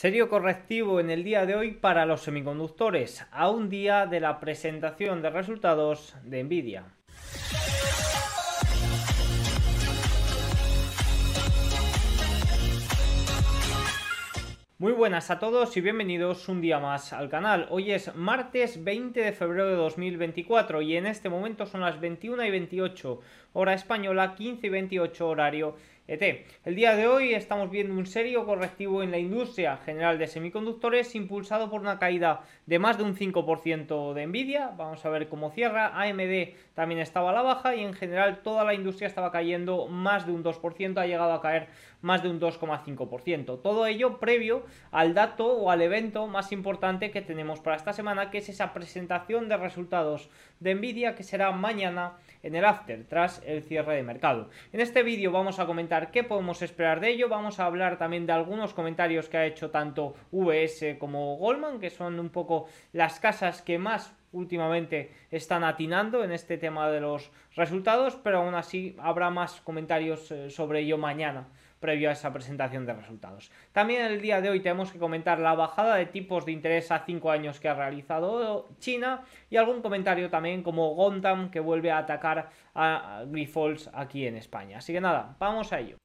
Serio correctivo en el día de hoy para los semiconductores, a un día de la presentación de resultados de Nvidia. Muy buenas a todos y bienvenidos un día más al canal. Hoy es martes 20 de febrero de 2024 y en este momento son las 21 y 28 hora española, 15 y 28 horario ET. El día de hoy estamos viendo un serio correctivo en la industria general de semiconductores impulsado por una caída de más de un 5% de Nvidia. Vamos a ver cómo cierra. AMD también estaba a la baja y en general toda la industria estaba cayendo más de un 2%, ha llegado a caer más de un 2,5%. Todo ello previo al dato o al evento más importante que tenemos para esta semana, que es esa presentación de resultados de Nvidia que será mañana en el after, tras el cierre de mercado. En este vídeo vamos a comentar qué podemos esperar de ello, vamos a hablar también de algunos comentarios que ha hecho tanto VS como Goldman, que son un poco las casas que más últimamente están atinando en este tema de los resultados, pero aún así habrá más comentarios eh, sobre ello mañana previo a esa presentación de resultados. También el día de hoy tenemos que comentar la bajada de tipos de interés a 5 años que ha realizado China y algún comentario también como Gondam que vuelve a atacar a Grifols aquí en España. Así que nada, vamos a ello.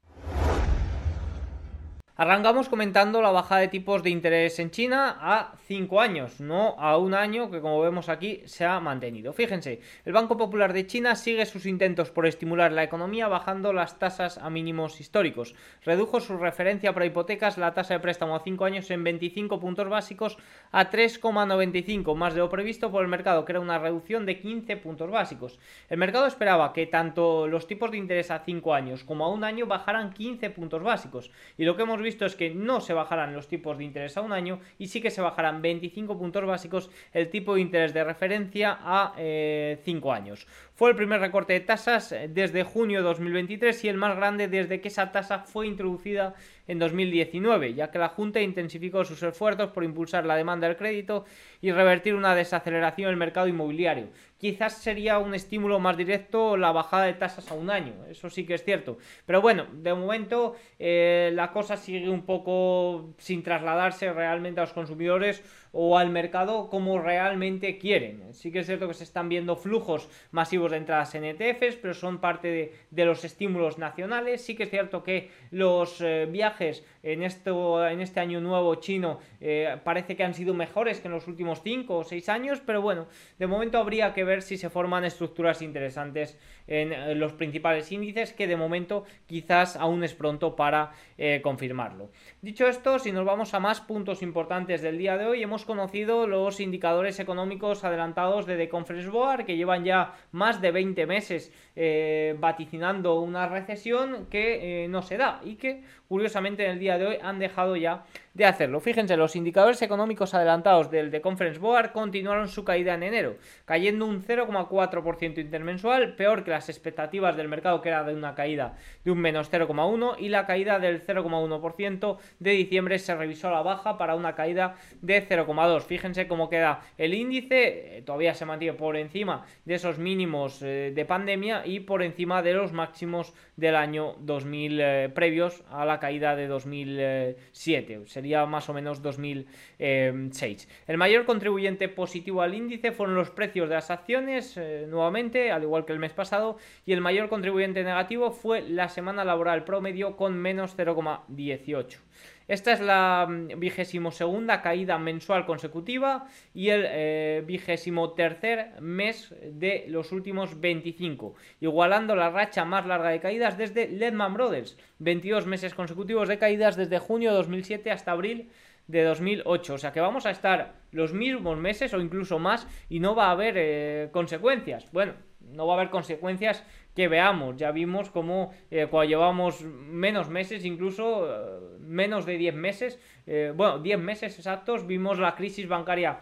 Arrancamos comentando la bajada de tipos de interés en China a 5 años, no a un año que como vemos aquí se ha mantenido. Fíjense, el Banco Popular de China sigue sus intentos por estimular la economía bajando las tasas a mínimos históricos. Redujo su referencia para hipotecas, la tasa de préstamo a 5 años en 25 puntos básicos a 3,95, más de lo previsto por el mercado, que era una reducción de 15 puntos básicos. El mercado esperaba que tanto los tipos de interés a 5 años como a un año bajaran 15 puntos básicos. Y lo que hemos visto es que no se bajarán los tipos de interés a un año y sí que se bajarán 25 puntos básicos el tipo de interés de referencia a 5 eh, años. Fue el primer recorte de tasas desde junio de 2023 y el más grande desde que esa tasa fue introducida en 2019, ya que la Junta intensificó sus esfuerzos por impulsar la demanda del crédito y revertir una desaceleración del mercado inmobiliario. Quizás sería un estímulo más directo la bajada de tasas a un año, eso sí que es cierto. Pero bueno, de momento eh, la cosa sigue un poco sin trasladarse realmente a los consumidores o al mercado como realmente quieren. Sí que es cierto que se están viendo flujos masivos de entradas en ETFs, pero son parte de, los estímulos nacionales. Sí que es cierto que los eh, viajes en, esto, en este año nuevo chino eh, parece que han sido mejores que en los últimos 5 o 6 años, pero bueno, de momento habría que ver si se forman estructuras interesantes en eh, los principales índices, que de momento quizás aún es pronto para confirmarlo. Dicho esto, si nos vamos a más puntos importantes del día de hoy, hemos conocido los indicadores económicos adelantados de The Conference Board, que llevan ya más de 20 meses eh, vaticinando una recesión que eh, no se da y que curiosamente en el día de hoy han dejado ya de hacerlo. Fíjense, los indicadores económicos adelantados del The Conference Board continuaron su caída en enero, cayendo un 0,4% intermensual, peor que las expectativas del mercado que era de una caída de un menos 0,1 y la caída del 0,1% de diciembre se revisó a la baja para una caída de 0,2. Fíjense cómo queda el índice, eh, todavía se mantiene por encima de esos mínimos eh, de pandemia y por encima de los máximos del año 2000 eh, previos a la caída de 2007 más o menos 2006. El mayor contribuyente positivo al índice fueron los precios de las acciones, eh, nuevamente, al igual que el mes pasado, y el mayor contribuyente negativo fue la semana laboral promedio con menos 0,18. Esta es la mm, vigésimo segunda caída mensual consecutiva y el eh, vigésimo tercer mes de los últimos 25, igualando la racha más larga de caídas desde Lehman Brothers, 22 meses consecutivos de caídas desde junio de 2007 hasta abril de 2008. O sea que vamos a estar los mismos meses o incluso más y no va a haber eh, consecuencias. Bueno, no va a haber consecuencias que veamos. Ya vimos cómo eh, cuando llevamos menos meses, incluso eh, menos de 10 meses, eh, bueno, 10 meses exactos, vimos la crisis bancaria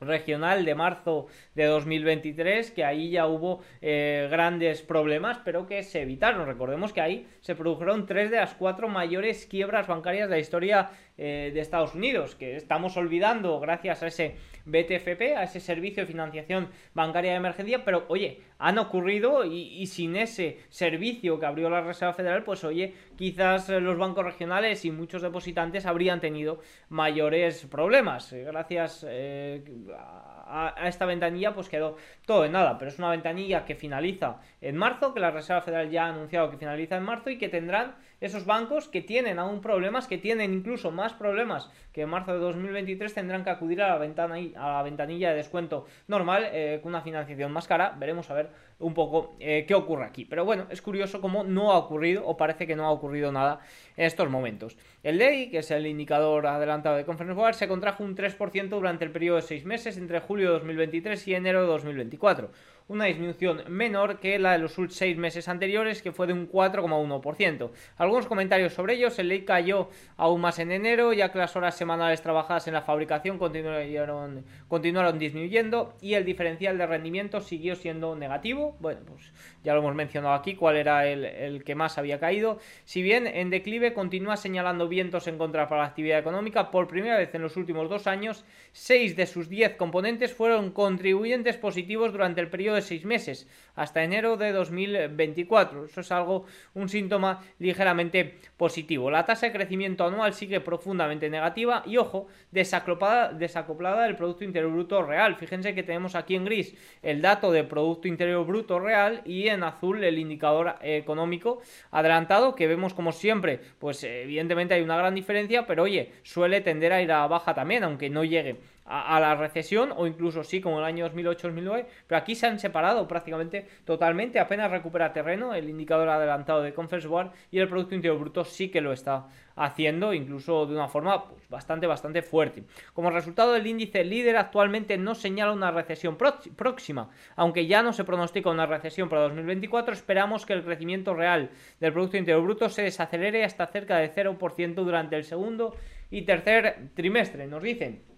regional de marzo de 2023, que ahí ya hubo grandes problemas, pero que se evitaron. Recordemos que ahí se produjeron tres de las cuatro mayores quiebras bancarias de la historia de Estados Unidos, que estamos olvidando gracias a ese BTFP, a ese servicio de financiación bancaria de emergencia, pero oye, han ocurrido y, sin ese servicio que abrió la Reserva Federal, pues oye, quizás los bancos regionales y muchos depositantes habrían tenido mayores problemas. Eh, gracias eh, a, esta ventanilla, pues quedó todo en nada, pero es una ventanilla que finaliza en marzo, que la Reserva Federal ya ha anunciado que finaliza en marzo y que tendrán esos bancos que tienen aún problemas, que tienen incluso más problemas que en marzo de 2023, tendrán que acudir a la, ventana, a la ventanilla de descuento normal eh, con una financiación más cara. Veremos a ver un poco eh, qué ocurre aquí. Pero bueno, es curioso cómo no ha ocurrido o parece que no ha ocurrido nada en estos momentos. El DEI, que es el indicador adelantado de Conference Board, se contrajo un 3% durante el periodo de 6 meses entre julio de 2023 y enero de 2024 una disminución menor que la de los seis meses anteriores, que fue de un 4,1%. Algunos comentarios sobre ellos, el ley cayó aún más en enero, ya que las horas semanales trabajadas en la fabricación continuaron, continuaron disminuyendo y el diferencial de rendimiento siguió siendo negativo. Bueno, pues ya lo hemos mencionado aquí, cuál era el, que más había caído. Si bien en declive continúa señalando vientos en contra para la actividad económica, por primera vez en los últimos dos años, seis de sus diez componentes fueron contribuyentes positivos durante el periodo de seis meses, hasta enero de 2024. Eso es algo, un síntoma ligeramente positivo. La tasa de crecimiento anual sigue profundamente negativa y, ojo, desacoplada, desacoplada del Producto Interior Bruto real. Fíjense que tenemos aquí en gris el dato de Producto Interior Bruto real y en azul el indicador económico adelantado que vemos como siempre, pues evidentemente hay una gran diferencia, pero oye, suele tender a ir a baja también, aunque no llegue a, la recesión o incluso sí como el año 2008-2009, pero aquí se han separado prácticamente totalmente, apenas recupera terreno el indicador adelantado de Conference Board y el Producto Interior Bruto sí que lo está haciendo incluso de una forma pues, bastante bastante fuerte. Como resultado el índice líder actualmente no señala una recesión próxima, aunque ya no se pronostica una recesión para 2024, esperamos que el crecimiento real del Producto Interior Bruto se desacelere hasta cerca de 0% durante el segundo y tercer trimestre, nos dicen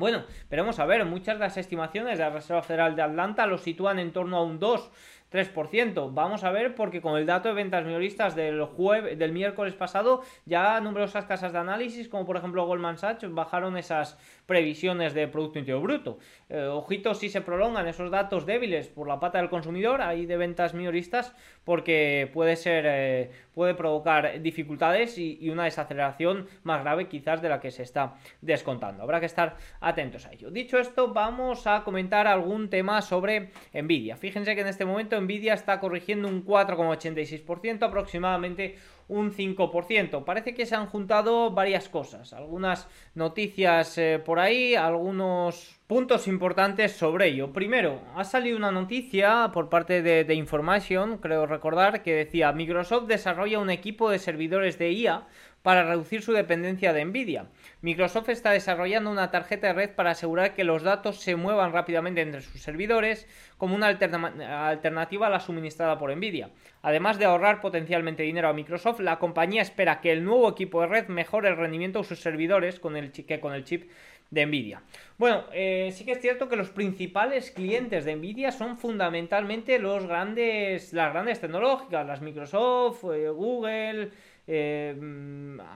bueno, veremos a ver, muchas de las estimaciones de la Reserva Federal de Atlanta lo sitúan en torno a un 2 3%. Vamos a ver porque con el dato de ventas minoristas del jueves del miércoles pasado ya numerosas casas de análisis como por ejemplo Goldman Sachs bajaron esas previsiones de producto interior bruto. Eh, ojito si se prolongan esos datos débiles por la pata del consumidor ahí de ventas minoristas porque puede ser eh, puede provocar dificultades y, una desaceleración más grave quizás de la que se está descontando. Habrá que estar atentos a ello. Dicho esto, vamos a comentar algún tema sobre Nvidia. Fíjense que en este momento Nvidia está corrigiendo un 4,86%, aproximadamente un 5%. Parece que se han juntado varias cosas, algunas noticias eh, por ahí, algunos puntos importantes sobre ello. Primero, ha salido una noticia por parte de, de Information, creo recordar, que decía Microsoft desarrolla un equipo de servidores de IA para reducir su dependencia de Nvidia. Microsoft está desarrollando una tarjeta de red para asegurar que los datos se muevan rápidamente entre sus servidores como una alternativa a la suministrada por Nvidia. Además de ahorrar potencialmente dinero a Microsoft, la compañía espera que el nuevo equipo de red mejore el rendimiento de sus servidores que con el chip de Nvidia. Bueno, eh, sí que es cierto que los principales clientes de Nvidia son fundamentalmente los grandes, las grandes tecnológicas, las Microsoft, eh, Google, eh,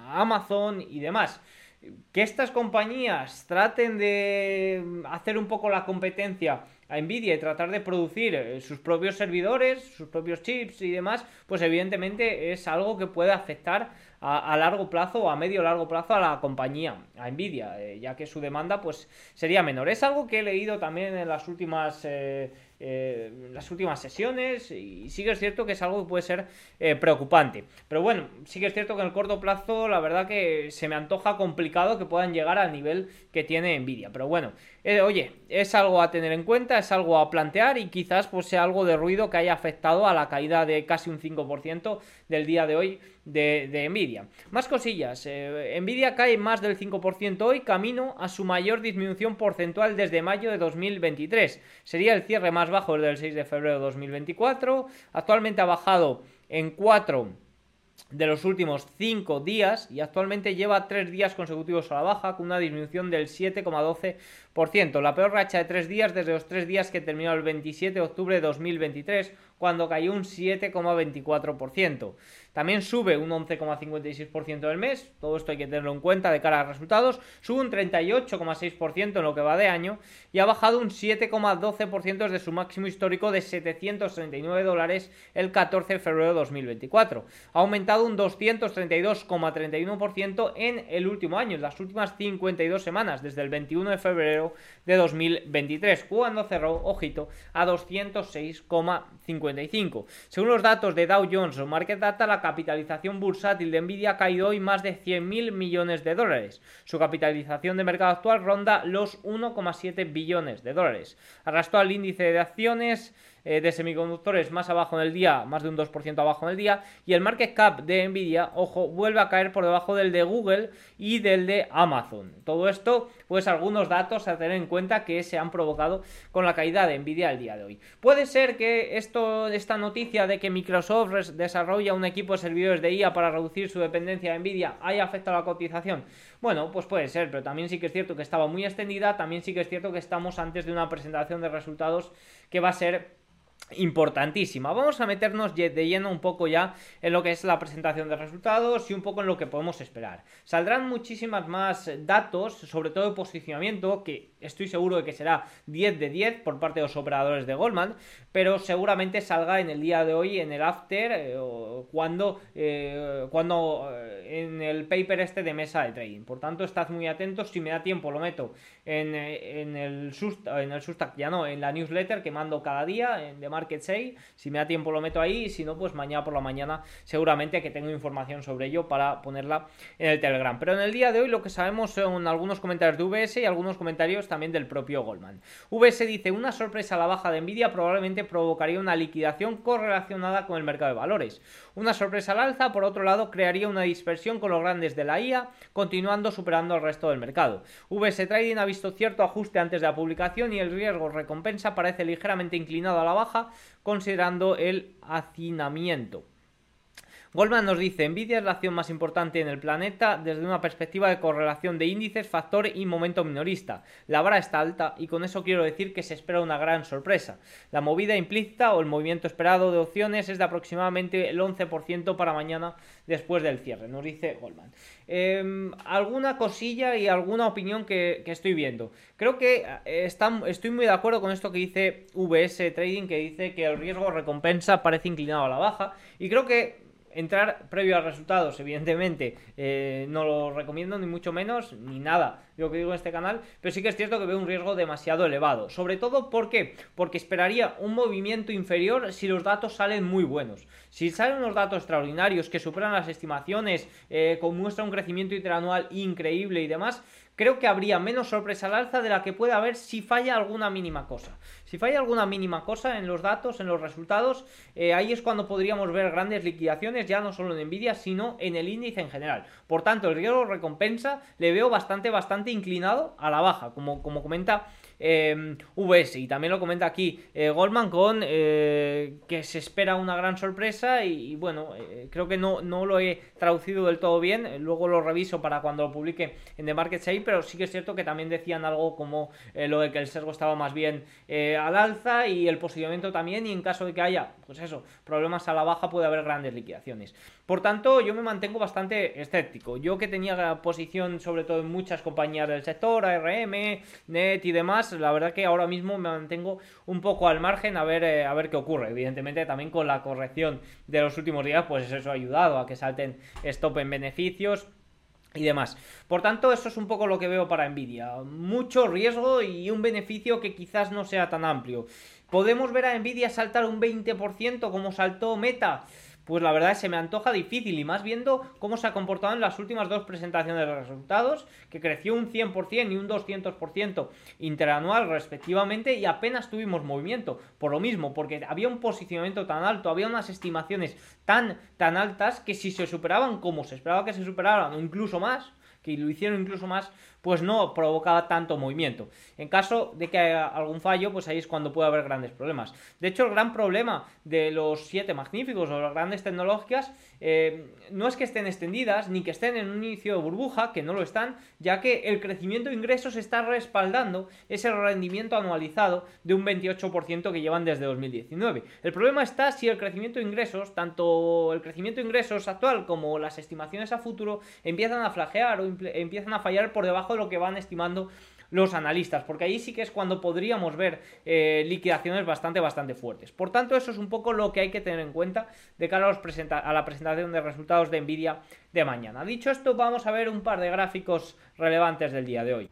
Amazon y demás. Que estas compañías traten de hacer un poco la competencia a Nvidia y tratar de producir sus propios servidores, sus propios chips y demás, pues evidentemente es algo que puede afectar a, largo plazo o a medio largo plazo a la compañía, a Nvidia, eh, ya que su demanda pues sería menor. Es algo que he leído también en las últimas eh, las últimas sesiones y sí que es cierto que es algo que puede ser eh, preocupante. Pero bueno, sí que es cierto que en el corto plazo la verdad que se me antoja complicado que puedan llegar al nivel que tiene Nvidia. Pero bueno, eh, oye, es algo a tener en cuenta, es algo a plantear y quizás pues sea algo de ruido que haya afectado a la caída de casi un 5% del día de hoy de, Nvidia. Más cosillas, eh, Nvidia cae más del 5% hoy, camino a su mayor disminución porcentual desde mayo de 2023. Sería el cierre más bajo desde el 6 de febrero de 2024. Actualmente ha bajado en 4 de los últimos 5 días y actualmente lleva 3 días consecutivos a la baja con una disminución del 7,12%. La peor racha de 3 días desde los 3 días que terminó el 27 de octubre de 2023 cuando cayó un 7,24%. También sube un 11,56% del mes, todo esto hay que tenerlo en cuenta de cara a resultados, sube un 38,6% en lo que va de año y ha bajado un 7,12% desde su máximo histórico de 739 dólares el 14 de febrero de 2024. Ha aumentado un 232,31% en el último año, en las últimas 52 semanas, desde el 21 de febrero de 2023, cuando cerró, ojito, a 206,55. Según los datos de Dow Jones o Market Data, la capitalización bursátil de Nvidia ha caído hoy más de 100.000 millones de dólares. Su capitalización de mercado actual ronda los 1,7 billones de dólares. Arrastró al índice de acciones eh, de semiconductores más abajo en el día, más de un 2% abajo en el día, y el market cap de Nvidia, ojo, vuelve a caer por debajo del de Google y del de Amazon. Todo esto, pues algunos datos a tener en cuenta que se han provocado con la caída de Nvidia el día de hoy. Puede ser que esto, esta noticia de que Microsoft desarrolla un equipo de servidores de IA para reducir su dependencia de Nvidia haya afectado a la cotización. Bueno, pues puede ser, pero también sí que es cierto que estaba muy extendida, también sí que es cierto que estamos antes de una presentación de resultados que va a ser importantísima. Vamos a meternos de lleno un poco ya en lo que es la presentación de resultados y un poco en lo que podemos esperar. Saldrán muchísimas más datos, sobre todo de posicionamiento, que estoy seguro de que será 10 de 10 por parte de los operadores de Goldman, pero seguramente salga en el día de hoy, en el after, eh, cuando, eh, cuando eh, en el paper este de mesa de trading. Por tanto, estad muy atentos, si me da tiempo lo meto en, en el en el Sustack, ya no, en la newsletter que mando cada día, The Market Say, si me da tiempo lo meto ahí, y si no, pues mañana por la mañana seguramente que tengo información sobre ello para ponerla en el Telegram. Pero en el día de hoy lo que sabemos son algunos comentarios de VS y algunos comentarios también del propio Goldman. VS dice, una sorpresa a la baja de Nvidia probablemente provocaría una liquidación correlacionada con el mercado de valores. Una sorpresa al alza, por otro lado, crearía una dispersión con los grandes de la IA, continuando superando al resto del mercado. VS Trading ha visto cierto ajuste antes de la publicación y el riesgo recompensa parece ligeramente inclinado a la baja, considerando el hacinamiento. Goldman nos dice, Nvidia es la acción más importante en el planeta desde una perspectiva de correlación de índices, factor y momento minorista. La vara está alta y con eso quiero decir que se espera una gran sorpresa. La movida implícita o el movimiento esperado de opciones es de aproximadamente el 11% para mañana después del cierre, nos dice Goldman. Em, alguna cosilla y alguna opinión que, estoy viendo. Creo que eh, estoy muy de acuerdo con esto que dice VS Trading, que dice que el riesgo recompensa parece inclinado a la baja. Y creo que entrar previo a resultados, evidentemente, eh, no lo recomiendo ni mucho menos, ni nada, lo que digo en este canal, pero sí que es cierto que veo un riesgo demasiado elevado. Sobre todo, ¿por qué? Porque esperaría un movimiento inferior si los datos salen muy buenos. Si salen unos datos extraordinarios que superan las estimaciones, eh, muestra un crecimiento interanual increíble y demás, creo que habría menos sorpresa al alza de la que puede haber si falla alguna mínima cosa. Si falla alguna mínima cosa en los datos, en los resultados, eh, ahí es cuando podríamos ver grandes liquidaciones, ya no solo en Nvidia, sino en el índice en general. Por tanto, el riesgo recompensa le veo bastante, bastante inclinado a la baja, como, como comenta VS. Y también lo comenta aquí eh, Goldman con eh, que se espera una gran sorpresa y, bueno, eh, creo que no, no lo he traducido del todo bien, luego lo reviso para cuando lo publique en The Market Sale, pero sí que es cierto que también decían algo como lo de que el sesgo estaba más bien al alza y el posicionamiento también y en caso de que haya, pues eso, problemas a la baja puede haber grandes liquidaciones. Por tanto, yo me mantengo bastante escéptico. Yo que tenía posición sobre todo en muchas compañías del sector, ARM, NET y demás, la verdad que ahora mismo me mantengo un poco al margen a ver, eh, a ver qué ocurre. Evidentemente también con la corrección de los últimos días, pues eso ha ayudado a que salten stop en beneficios y demás. Por tanto, eso es un poco lo que veo para Nvidia. Mucho riesgo y un beneficio que quizás no sea tan amplio. ¿Podemos ver a Nvidia saltar un 20% como saltó Meta? Pues la verdad es que se me antoja difícil y más viendo cómo se ha comportado en las últimas dos presentaciones de resultados, que creció un 100% y un 200% interanual respectivamente y apenas tuvimos movimiento. Por lo mismo, porque había un posicionamiento tan alto, había unas estimaciones tan, tan altas que si se superaban como se esperaba que se superaran o incluso más, que lo hicieron incluso más, pues no provocaba tanto movimiento. En caso de que haya algún fallo, pues ahí es cuando puede haber grandes problemas. De hecho, el gran problema de los siete magníficos o las grandes tecnológicas eh, no es que estén extendidas ni que estén en un inicio de burbuja, que no lo están, ya que el crecimiento de ingresos está respaldando ese rendimiento anualizado de un 28% que llevan desde 2019. El problema está si el crecimiento de ingresos, tanto el crecimiento de ingresos actual como las estimaciones a futuro, empiezan a flagear o empiezan a fallar por debajo lo que van estimando los analistas, porque ahí sí que es cuando podríamos ver eh, liquidaciones bastante, bastante fuertes. Por tanto, eso es un poco lo que hay que tener en cuenta de cara a, a la presentación de resultados de Nvidia de mañana. Dicho esto, vamos a ver un par de gráficos relevantes del día de hoy.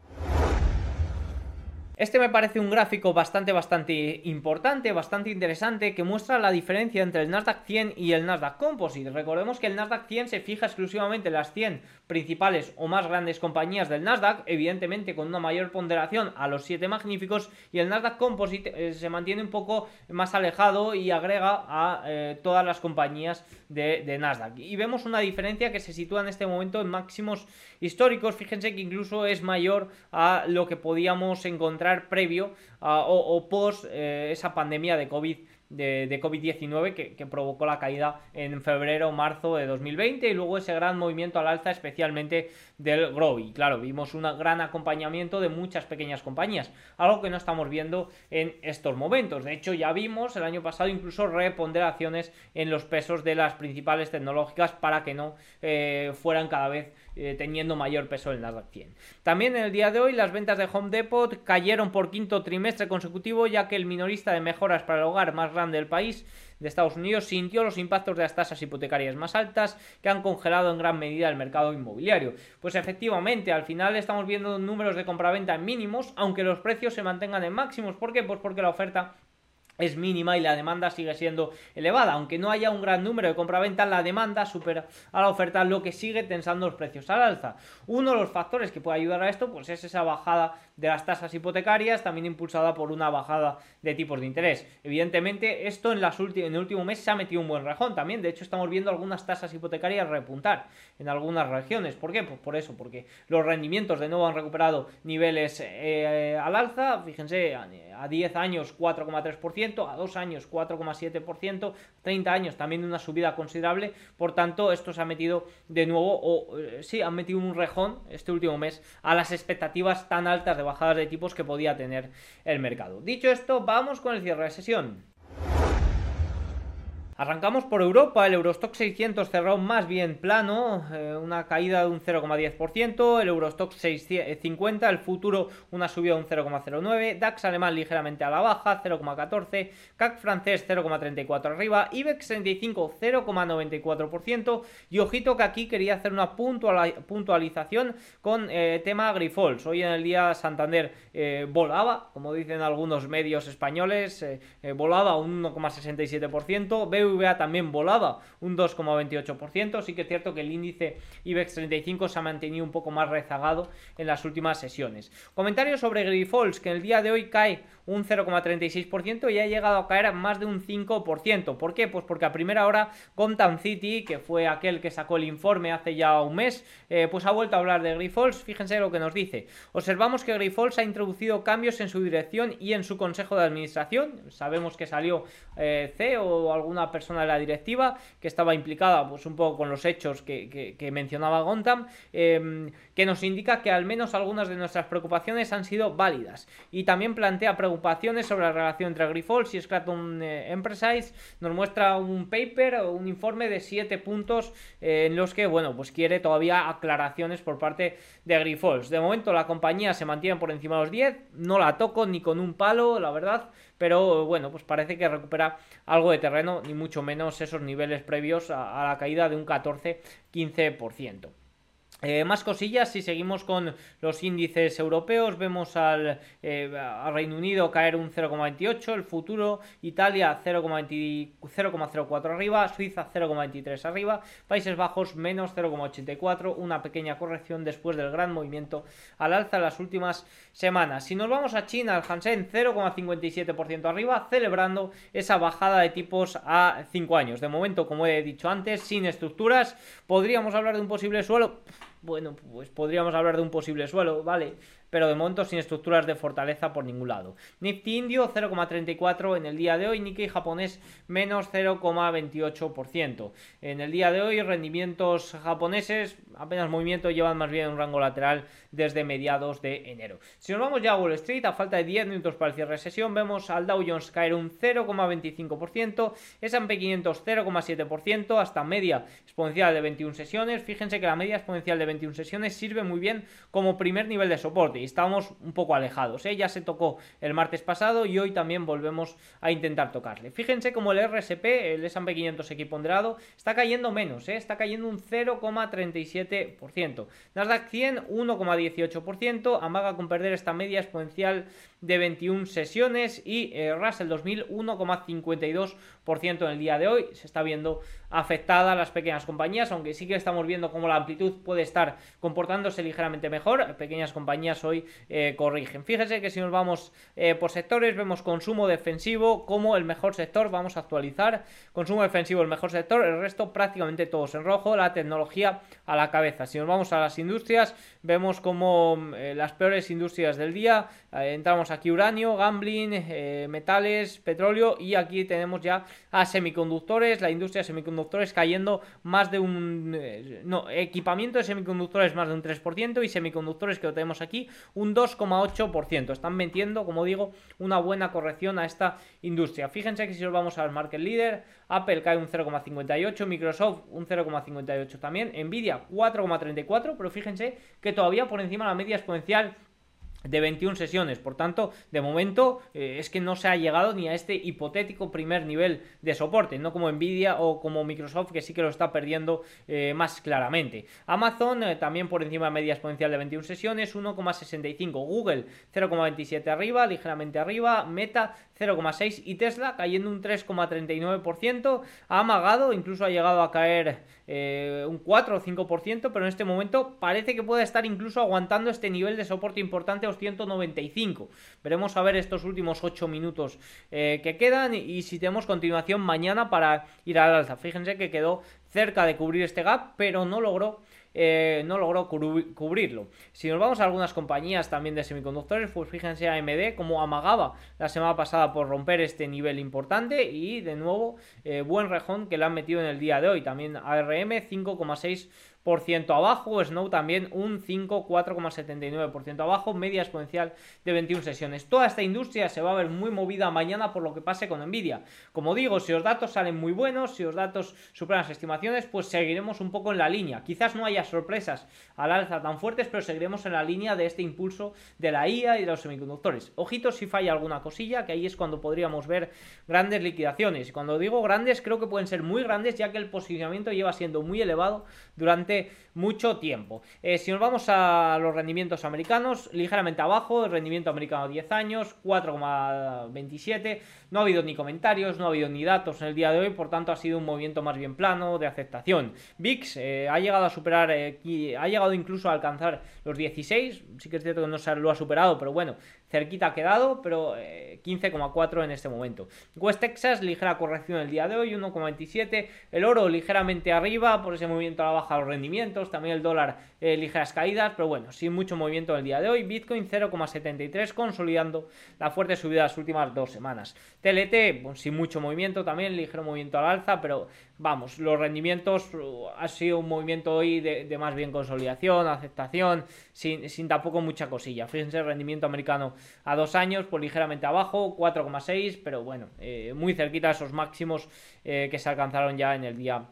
Este me parece un gráfico bastante, bastante importante, bastante interesante, que muestra la diferencia entre el Nasdaq 100 y el Nasdaq Composite. Recordemos que el Nasdaq 100 se fija exclusivamente en las 100 principales o más grandes compañías del Nasdaq, evidentemente con una mayor ponderación a los 7 magníficos, y el Nasdaq Composite eh, se mantiene un poco más alejado y agrega a eh, todas las compañías de, de Nasdaq. Y vemos una diferencia que se sitúa en este momento en máximos históricos, fíjense que incluso es mayor a lo que podíamos encontrar previo o, post eh, esa pandemia de COVID de, COVID-19 que, provocó la caída en febrero marzo de 2020 y luego ese gran movimiento al alza especialmente del Grow. Y claro vimos un gran acompañamiento de muchas pequeñas compañías algo que no estamos viendo en estos momentos. De hecho ya vimos el año pasado incluso reponderaciones en los pesos de las principales tecnológicas para que no eh, fueran cada vez eh, teniendo mayor peso en el Nasdaq 100. También en el día de hoy las ventas de Home Depot cayeron por quinto trimestre consecutivo ya que el minorista de mejoras para el hogar más grande del país de Estados Unidos sintió los impactos de las tasas hipotecarias más altas que han congelado en gran medida el mercado inmobiliario. Pues efectivamente, al final estamos viendo números de compraventa en mínimos, aunque los precios se mantengan en máximos. ¿Por qué? Pues porque la oferta es mínima y la demanda sigue siendo elevada. Aunque no haya un gran número de compraventa, la demanda supera a la oferta, lo que sigue tensando los precios al alza. Uno de los factores que puede ayudar a esto pues es esa bajada de las tasas hipotecarias, también impulsada por una bajada de tipos de interés. Evidentemente, esto en, las en el último mes se ha metido un buen rajón también. De hecho, estamos viendo algunas tasas hipotecarias repuntar en algunas regiones. ¿Por qué? Pues por eso, porque los rendimientos de nuevo han recuperado niveles eh, al alza. Fíjense, a 10 años 4,3%, a 2 años 4,7%, 30 años también una subida considerable. Por tanto, esto se ha metido de nuevo, o eh, sí, han metido un rejón este último mes a las expectativas tan altas bajadas de tipos que podía tener el mercado. Dicho esto, vamos con el cierre de sesión. Arrancamos por Europa, el Eurostock 600 cerró más bien plano, eh, una caída de un 0,10%, el Eurostock 650, el futuro una subida de un 0,09%, DAX alemán ligeramente a la baja, 0,14%, CAC francés 0,34% arriba, IBEX 35 0,94% y ojito que aquí quería hacer una puntualización con eh, tema Grifols. Hoy en el día Santander eh, volaba, como dicen algunos medios españoles, volaba un 1,67%, BBVA también volaba un 2,28%. Sí que es cierto que el índice IBEX 35 se ha mantenido un poco más rezagado en las últimas sesiones. Comentarios sobre Grifols, que el día de hoy cae un 0,36% y ha llegado a caer más de un 5%. ¿Por qué? Pues porque a primera hora Gotham City, que fue aquel que sacó el informe hace ya un mes, eh, pues ha vuelto a hablar de Grifols. Fíjense lo que nos dice. Observamos que Grifols ha introducido cambios en su dirección y en su consejo de administración. Sabemos que salió eh, CEO o alguna persona de la directiva que estaba implicada pues un poco con los hechos que, mencionaba Gontam, em, que nos indica que al menos algunas de nuestras preocupaciones han sido válidas y también plantea preocupaciones sobre la relación entre Grifols y Scraton eh, Enterprise, nos muestra un paper o un informe de siete puntos eh, en los que, bueno, pues quiere todavía aclaraciones por parte de Grifols. De momento la compañía se mantiene por encima de los 10, no la toco ni con un palo, la verdad, pero bueno, pues parece que recupera algo de terreno, ni mucho menos esos niveles previos a, la caída de un 14-15%. Eh, más cosillas, si seguimos con los índices europeos, vemos al, eh, Reino Unido caer un 0,28, el futuro, Italia 0,04 arriba, Suiza 0,23 arriba, Países Bajos menos 0,84, una pequeña corrección después del gran movimiento al alza en las últimas semanas. Si nos vamos a China, el Hansen 0,57% arriba, celebrando esa bajada de tipos a 5 años. De momento, como he dicho antes, sin estructuras, podríamos hablar de un posible suelo bueno, pues podríamos hablar de un posible suelo, ¿vale? Pero de momento sin estructuras de fortaleza por ningún lado. Nifty indio 0,34 en el día de hoy, Nikkei japonés menos 0,28%. En el día de hoy rendimientos japoneses apenas movimiento llevan más bien un rango lateral desde mediados de enero. Si nos vamos ya a Wall Street, a falta de 10 minutos para el cierre de sesión, vemos al Dow Jones caer un 0,25%, S&P 500 0,7%, hasta media exponencial de 21 sesiones. Fíjense que la media exponencial de 21 sesiones sirve muy bien como primer nivel de soporte y estamos un poco alejados. ¿eh? Ya se tocó el martes pasado y hoy también volvemos a intentar tocarle. Fíjense como el RSP, el S&P 500 equiponderado, está cayendo menos, ¿eh? está cayendo un 0,37%. Nasdaq 100 1,18%, amaga con perder esta media exponencial de 21 sesiones y eh, Russell 2000 1,52% en el día de hoy. Se está viendo afectada las pequeñas compañías, aunque sí que estamos viendo cómo la amplitud puede estar comportándose ligeramente mejor. Pequeñas compañías hoy eh, corrigen. Fíjense que si nos vamos eh, por sectores, vemos consumo defensivo como el mejor sector. Vamos a actualizar. Consumo defensivo el mejor sector, el resto prácticamente todos en rojo. La tecnología a la cabeza. Si nos vamos a las industrias, vemos como las peores industrias del día. entramos aquí uranio, gambling, eh, metales, petróleo y aquí tenemos ya a semiconductores, la industria de semiconductores cayendo más de un... Eh, no, equipamiento de semiconductores más de un 3% y semiconductores que lo tenemos aquí un 2,8%. Están metiendo, como digo, una buena corrección a esta industria. Fíjense que si nos vamos al market leader, Apple cae un 0,58, Microsoft un 0,58 también, Nvidia 4,34, pero fíjense que todavía por encima de la media exponencial de 21 sesiones. Por tanto, de momento eh, es que no se ha llegado ni a este hipotético primer nivel de soporte, no como Nvidia o como Microsoft que sí que lo está perdiendo eh, más claramente. Amazon eh, también por encima de media exponencial de 21 sesiones, 1,65. Google 0,27 arriba, ligeramente arriba. Meta 0,6 y Tesla cayendo un 3,39%. Ha amagado, incluso ha llegado a caer un 4 o 5%, pero en este momento parece que puede estar incluso aguantando este nivel de soporte importante 195. Veremos a ver estos últimos 8 minutos eh, que quedan y si tenemos continuación mañana para ir al alza. Fíjense que quedó cerca de cubrir este gap, pero no logró eh, no logró cubrirlo. Si nos vamos a algunas compañías también de semiconductores, pues fíjense AMD como amagaba la semana pasada por romper este nivel importante y de nuevo eh, buen rejón que le han metido en el día de hoy. También ARM 5,6 abajo, Snow también un 5, 4,79% abajo, media exponencial de 21 sesiones. Toda esta industria se va a ver muy movida mañana por lo que pase con Nvidia. Como digo, si los datos salen muy buenos, si los datos superan las estimaciones, pues seguiremos un poco en la línea. Quizás no haya sorpresas al alza tan fuertes, pero seguiremos en la línea de este impulso de la IA y de los semiconductores. Ojito si falla alguna cosilla, que ahí es cuando podríamos ver grandes liquidaciones. Y cuando digo grandes, creo que pueden ser muy grandes, ya que el posicionamiento lleva siendo muy elevado durante mucho tiempo. Eh, si nos vamos a los rendimientos americanos, ligeramente abajo, el rendimiento americano 10 años, 4,27. No ha habido ni comentarios, no ha habido ni datos en el día de hoy, por tanto ha sido un movimiento más bien plano de aceptación. VIX eh, ha llegado a superar, eh, ha llegado incluso a alcanzar los 16, sí que es cierto que no se lo ha superado, pero bueno, cerquita ha quedado, pero 15,4 en este momento. West Texas, ligera corrección el día de hoy, 1,27. El oro ligeramente arriba por ese movimiento a la baja los rendimientos, también el dólar eh, ligeras caídas, pero bueno, sin mucho movimiento el día de hoy. Bitcoin 0,73 consolidando la fuerte subida de las últimas dos semanas. TLT, sin mucho movimiento también, ligero movimiento al alza, pero vamos, los rendimientos uh, ha sido un movimiento hoy de, más bien consolidación, aceptación, sin, sin, tampoco mucha cosilla. Fíjense, el rendimiento americano a dos años, pues ligeramente abajo, 4,6, pero bueno, eh, muy cerquita a esos máximos eh, que se alcanzaron ya en el día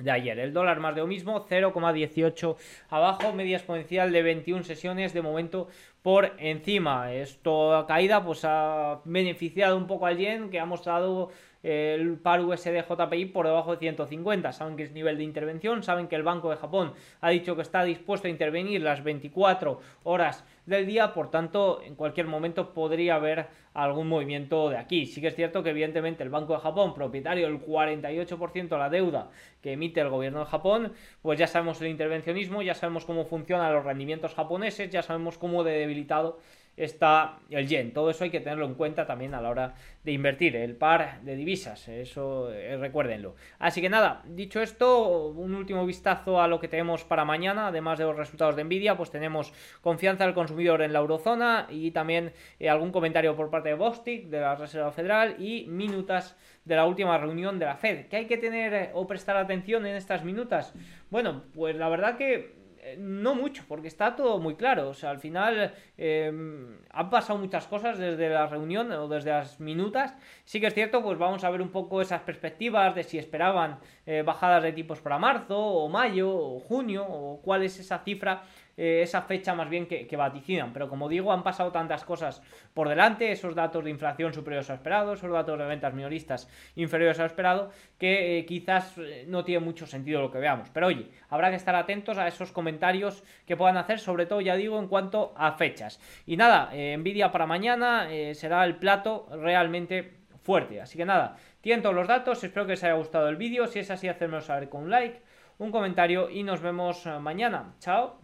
de ayer. El dólar más de lo mismo, 0,18 abajo, media exponencial de 21 sesiones de momento por encima. Esto caída pues ha beneficiado un poco al yen que ha mostrado el par USD JPI por debajo de 150. Saben que es nivel de intervención, saben que el Banco de Japón ha dicho que está dispuesto a intervenir las 24 horas del día, por tanto, en cualquier momento podría haber algún movimiento de aquí. Sí que es cierto que evidentemente el Banco de Japón, propietario del 48% de la deuda que emite el gobierno de Japón, pues ya sabemos el intervencionismo, ya sabemos cómo funcionan los rendimientos japoneses, ya sabemos cómo de debilitado está el yen. Todo eso hay que tenerlo en cuenta también a la hora de invertir, el par de divisas, eso eh, recuérdenlo. Así que nada, dicho esto, un último vistazo a lo que tenemos para mañana, además de los resultados de Nvidia, pues tenemos confianza del consumidor en la eurozona y también eh, algún comentario por parte de Bostic, de la Reserva Federal y minutas de la última reunión de la Fed. ¿Qué hay que tener eh, o prestar atención en estas minutas? Bueno, pues la verdad que no mucho, porque está todo muy claro. O sea, al final em, han pasado muchas cosas desde la reunión o desde las minutas. Sí que es cierto, pues vamos a ver un poco esas perspectivas de si esperaban eh, bajadas de tipos para marzo, o mayo, o junio, o cuál es esa cifra eh, esa fecha más bien que, vaticinan. Pero como digo, han pasado tantas cosas por delante, esos datos de inflación superiores a lo esperado, esos datos de ventas minoristas inferiores a esperado, que eh, quizás eh, no tiene mucho sentido lo que veamos. Pero oye, habrá que estar atentos a esos comentarios que puedan hacer, sobre todo, ya digo, en cuanto a fechas. Y nada, Nvidia para mañana será el plato realmente fuerte. Así que nada, tienen todos los datos, espero que os haya gustado el vídeo. Si es así, hacérmelo saber con un like, un comentario y nos vemos mañana. Chao.